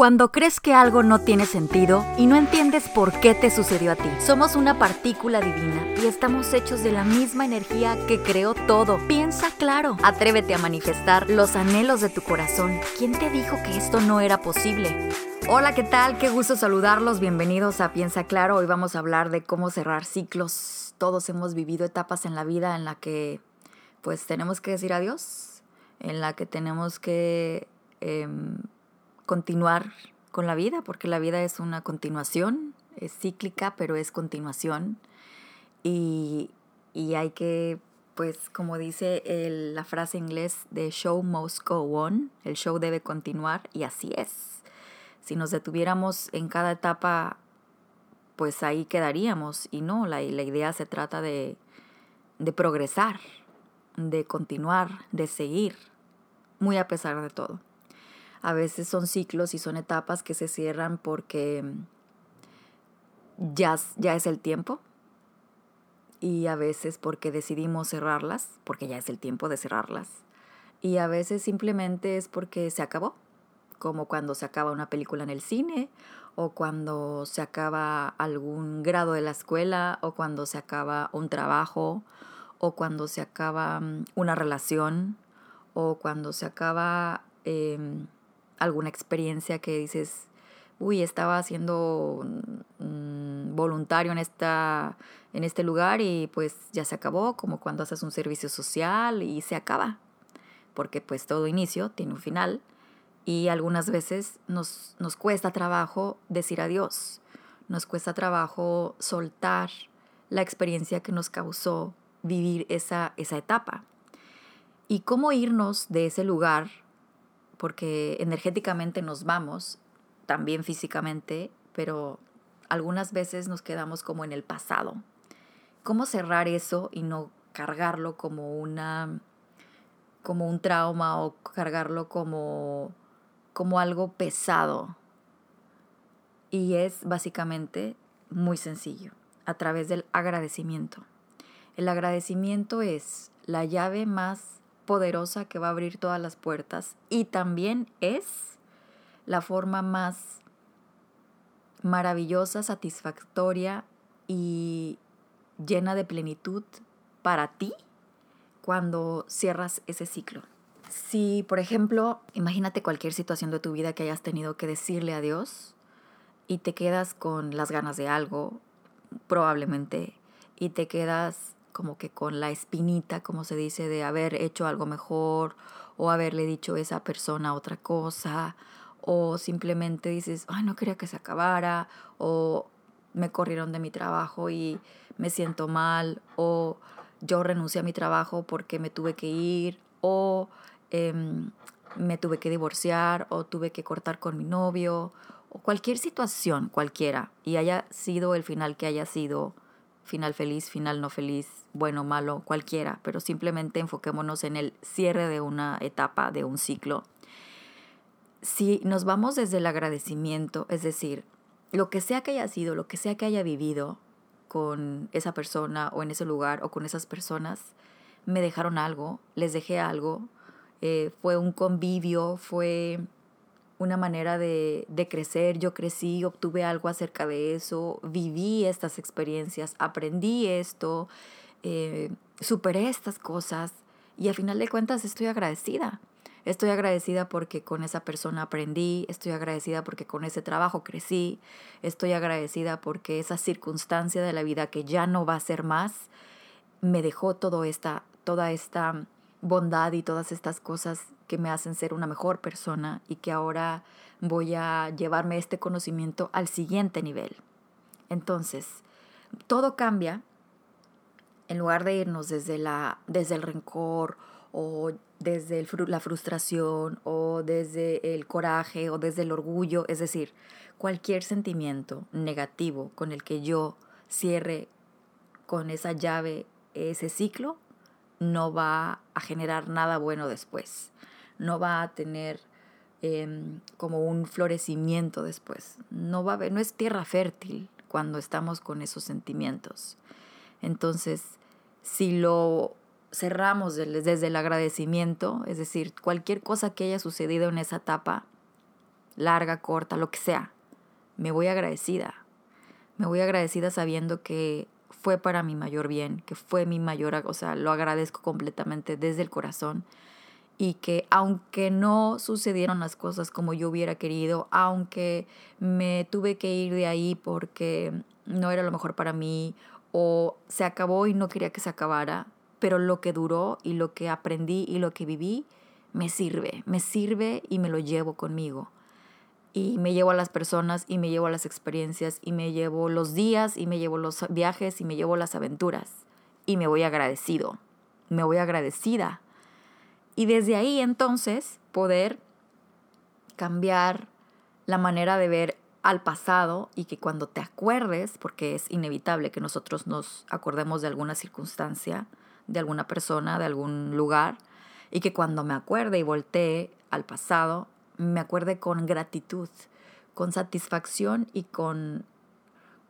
Cuando crees que algo no tiene sentido y no entiendes por qué te sucedió a ti. Somos una partícula divina y estamos hechos de la misma energía que creó todo. Piensa claro. Atrévete a manifestar los anhelos de tu corazón. ¿Quién te dijo que esto no era posible? Hola, ¿qué tal? Qué gusto saludarlos. Bienvenidos a Piensa Claro. Hoy vamos a hablar de cómo cerrar ciclos. Todos hemos vivido etapas en la vida en la que pues tenemos que decir adiós, en la que tenemos que... Em, continuar con la vida, porque la vida es una continuación, es cíclica, pero es continuación. Y, hay que, pues como dice la frase inglés de show must go on, el show debe continuar y así es. Si nos detuviéramos en cada etapa, pues ahí quedaríamos y no, la, la idea se trata de, de progresar, de continuar, de seguir, muy a pesar de todo. A veces son ciclos y son etapas que se cierran porque ya, ya es el tiempo y a veces porque decidimos cerrarlas, porque ya es el tiempo de cerrarlas. Y a veces simplemente es porque se acabó, como cuando se acaba una película en el cine, o cuando se acaba algún grado de la escuela, o cuando se acaba un trabajo, o cuando se acaba mm, una relación, o cuando se acaba em, alguna experiencia que dices, uy, estaba haciendo mm, voluntario en, esta, en este lugar y pues ya se acabó, como cuando haces un servicio social y se acaba, porque pues todo inicio tiene un final y algunas veces nos, nos cuesta trabajo decir adiós, nos cuesta trabajo soltar la experiencia que nos causó vivir esa, esa etapa. Y cómo irnos de ese lugar porque energéticamente nos vamos, también físicamente, pero algunas veces nos quedamos como en el pasado. ¿Cómo cerrar eso y no cargarlo como una como un trauma o cargarlo como como algo pesado? Y es básicamente muy sencillo, a través del agradecimiento. El agradecimiento es la llave más poderosa que va a abrir todas las puertas y también es la forma más maravillosa, satisfactoria y llena de plenitud para ti cuando cierras ese ciclo. Si, por ejemplo, imagínate cualquier situación de tu vida que hayas tenido que decirle a Dios y te quedas con las ganas de algo, probablemente, y te quedas como que con la espinita, como se dice, de haber hecho algo mejor o haberle dicho a esa persona otra cosa o simplemente dices, ay, no quería que se acabara o me corrieron de mi trabajo y me siento mal o yo renuncié a mi trabajo porque me tuve que ir o em, me tuve que divorciar o tuve que cortar con mi novio o cualquier situación, cualquiera, y haya sido el final que haya sido final feliz, final no feliz, bueno, malo, cualquiera, pero simplemente enfoquémonos en el cierre de una etapa, de un ciclo. Si nos vamos desde el agradecimiento, es decir, lo que sea que haya sido, lo que sea que haya vivido con esa persona o en ese lugar o con esas personas, me dejaron algo, les dejé algo, eh, fue un convivio, fue una manera de, de, crecer, yo crecí, obtuve algo acerca de eso, viví estas experiencias, aprendí esto, eh, superé estas cosas y a final de cuentas estoy agradecida. Estoy agradecida porque con esa persona aprendí, estoy agradecida porque con ese trabajo crecí, estoy agradecida porque esa circunstancia de la vida que ya no va a ser más, me dejó todo esta, toda esta bondad y todas estas cosas que me hacen ser una mejor persona y que ahora voy a llevarme este conocimiento al siguiente nivel. Entonces, todo cambia en lugar de irnos desde, la, desde el rencor o desde la frustración o desde el coraje o desde el orgullo, es decir, cualquier sentimiento negativo con el que yo cierre con esa llave ese ciclo, no va a generar nada bueno después, no va a tener em, como un florecimiento después, no, va a no es tierra fértil cuando estamos con esos sentimientos. Entonces, si lo cerramos desde el agradecimiento, es decir, cualquier cosa que haya sucedido en esa etapa, larga, corta, lo que sea. Me voy agradecida. Me voy agradecida sabiendo que fue para mi mayor bien, que fue mi mayor, o sea, lo agradezco completamente desde el corazón y que aunque no sucedieron las cosas como yo hubiera querido, aunque me tuve que ir de ahí porque no era lo mejor para mí o se acabó y no quería que se acabara, pero lo que duró y lo que aprendí y lo que viví me sirve, me sirve y me lo llevo conmigo. Y me llevo a las personas y me llevo a las experiencias y me llevo los días y me llevo los viajes y me llevo las aventuras. Y me voy agradecido, me voy agradecida. Y desde ahí entonces poder cambiar la manera de ver al pasado y que cuando te acuerdes, porque es inevitable que nosotros nos acordemos de alguna circunstancia, de alguna persona, de algún lugar, y que cuando me acuerde y voltee al pasado, me acuerde con gratitud, con satisfacción y con,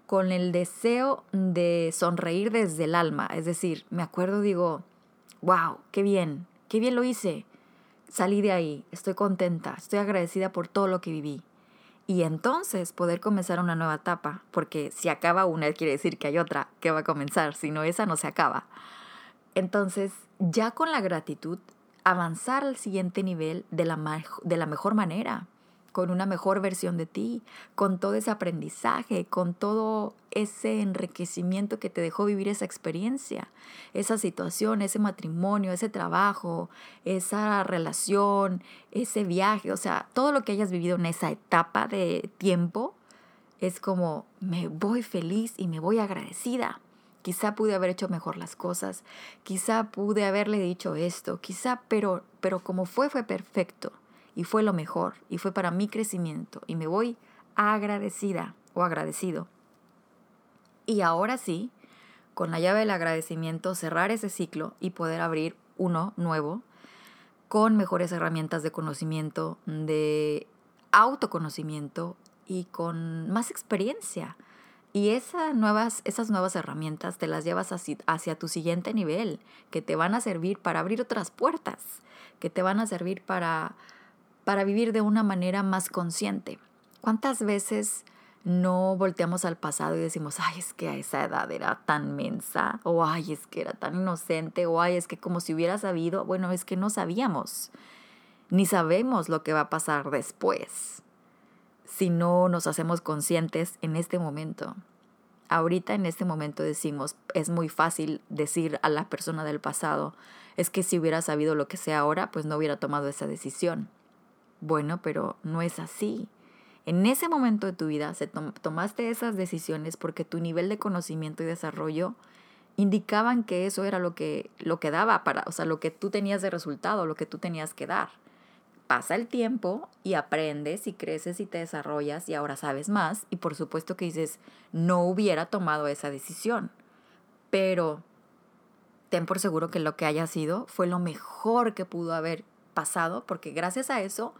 con el deseo de sonreír desde el alma. Es decir, me acuerdo, digo, wow, qué bien, qué bien lo hice. Salí de ahí, estoy contenta, estoy agradecida por todo lo que viví. Y entonces poder comenzar una nueva etapa, porque si acaba una quiere decir que hay otra que va a comenzar, si no esa no se acaba. Entonces, ya con la gratitud, avanzar al siguiente nivel de la, de la mejor manera con una mejor versión de ti, con todo ese aprendizaje, con todo ese enriquecimiento que te dejó vivir esa experiencia, esa situación, ese matrimonio, ese trabajo, esa relación, ese viaje, o sea, todo lo que hayas vivido en esa etapa de tiempo, es como me voy feliz y me voy agradecida. Quizá pude haber hecho mejor las cosas, quizá pude haberle dicho esto, quizá, pero, pero como fue, fue perfecto y fue lo mejor y fue para mi crecimiento y me voy agradecida o agradecido. Y ahora sí, con la llave del agradecimiento, cerrar ese ciclo y poder abrir uno nuevo con mejores herramientas de conocimiento, de autoconocimiento y con más experiencia. Y esas nuevas, esas nuevas herramientas te las llevas hacia, hacia, tu siguiente nivel, que te van a servir para abrir otras puertas, que te van a servir para para vivir de una manera más consciente. ¿Cuántas veces no volteamos al pasado y decimos, ay, es que a esa edad era tan mensa, o ay, es que era tan inocente, o ay, es que como si hubiera sabido, bueno, es que no sabíamos, ni sabemos lo que va a pasar después, si no nos hacemos conscientes en este momento. Ahorita en este momento decimos, es muy fácil decir a la persona del pasado, es que si hubiera sabido lo que sé ahora, pues no hubiera tomado esa decisión. Bueno, pero no es así. En ese momento de tu vida se tomaste esas decisiones porque tu nivel de conocimiento y desarrollo indicaban que eso era lo que, lo que daba para, o sea, lo que tú tenías de resultado, lo que tú tenías que dar. Pasa el tiempo y aprendes y creces y te desarrollas y ahora sabes más y por supuesto que dices, no hubiera tomado esa decisión, pero ten por seguro que lo que haya sido fue lo mejor que pudo haber pasado, porque gracias a eso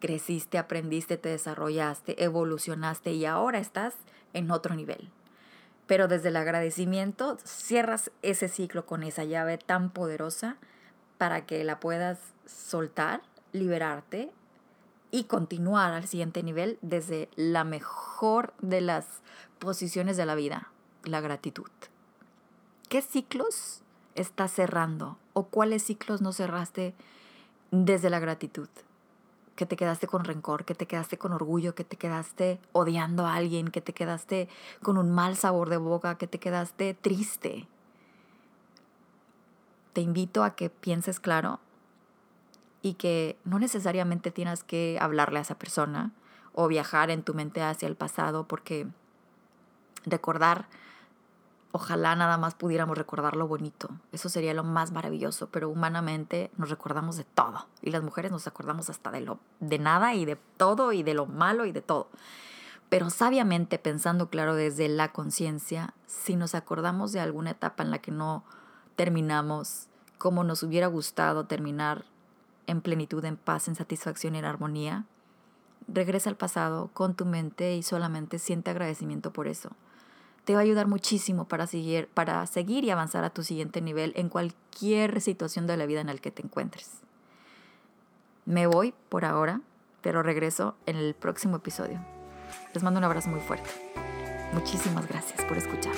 creciste, aprendiste, te desarrollaste, evolucionaste y ahora estás en otro nivel. Pero desde el agradecimiento cierras ese ciclo con esa llave tan poderosa para que la puedas soltar, liberarte y continuar al siguiente nivel desde la mejor de las posiciones de la vida, la gratitud. ¿Qué ciclos estás cerrando o cuáles ciclos no cerraste desde la gratitud, que te quedaste con rencor, que te quedaste con orgullo, que te quedaste odiando a alguien, que te quedaste con un mal sabor de boca, que te quedaste triste. Te invito a que pienses claro y que no necesariamente tienes que hablarle a esa persona o viajar en tu mente hacia el pasado porque recordar Ojalá nada más pudiéramos recordar lo bonito. Eso sería lo más maravilloso, pero humanamente nos recordamos de todo. Y las mujeres nos acordamos hasta de lo de nada y de todo y de lo malo y de todo. Pero sabiamente pensando claro desde la conciencia, si nos acordamos de alguna etapa en la que no terminamos como nos hubiera gustado terminar en plenitud, en paz, en satisfacción y en armonía, regresa al pasado con tu mente y solamente siente agradecimiento por eso te va a ayudar muchísimo para seguir, para seguir y avanzar a tu siguiente nivel en cualquier situación de la vida en la que te encuentres. Me voy por ahora, pero regreso en el próximo episodio. Les mando un abrazo muy fuerte. Muchísimas gracias por escuchar.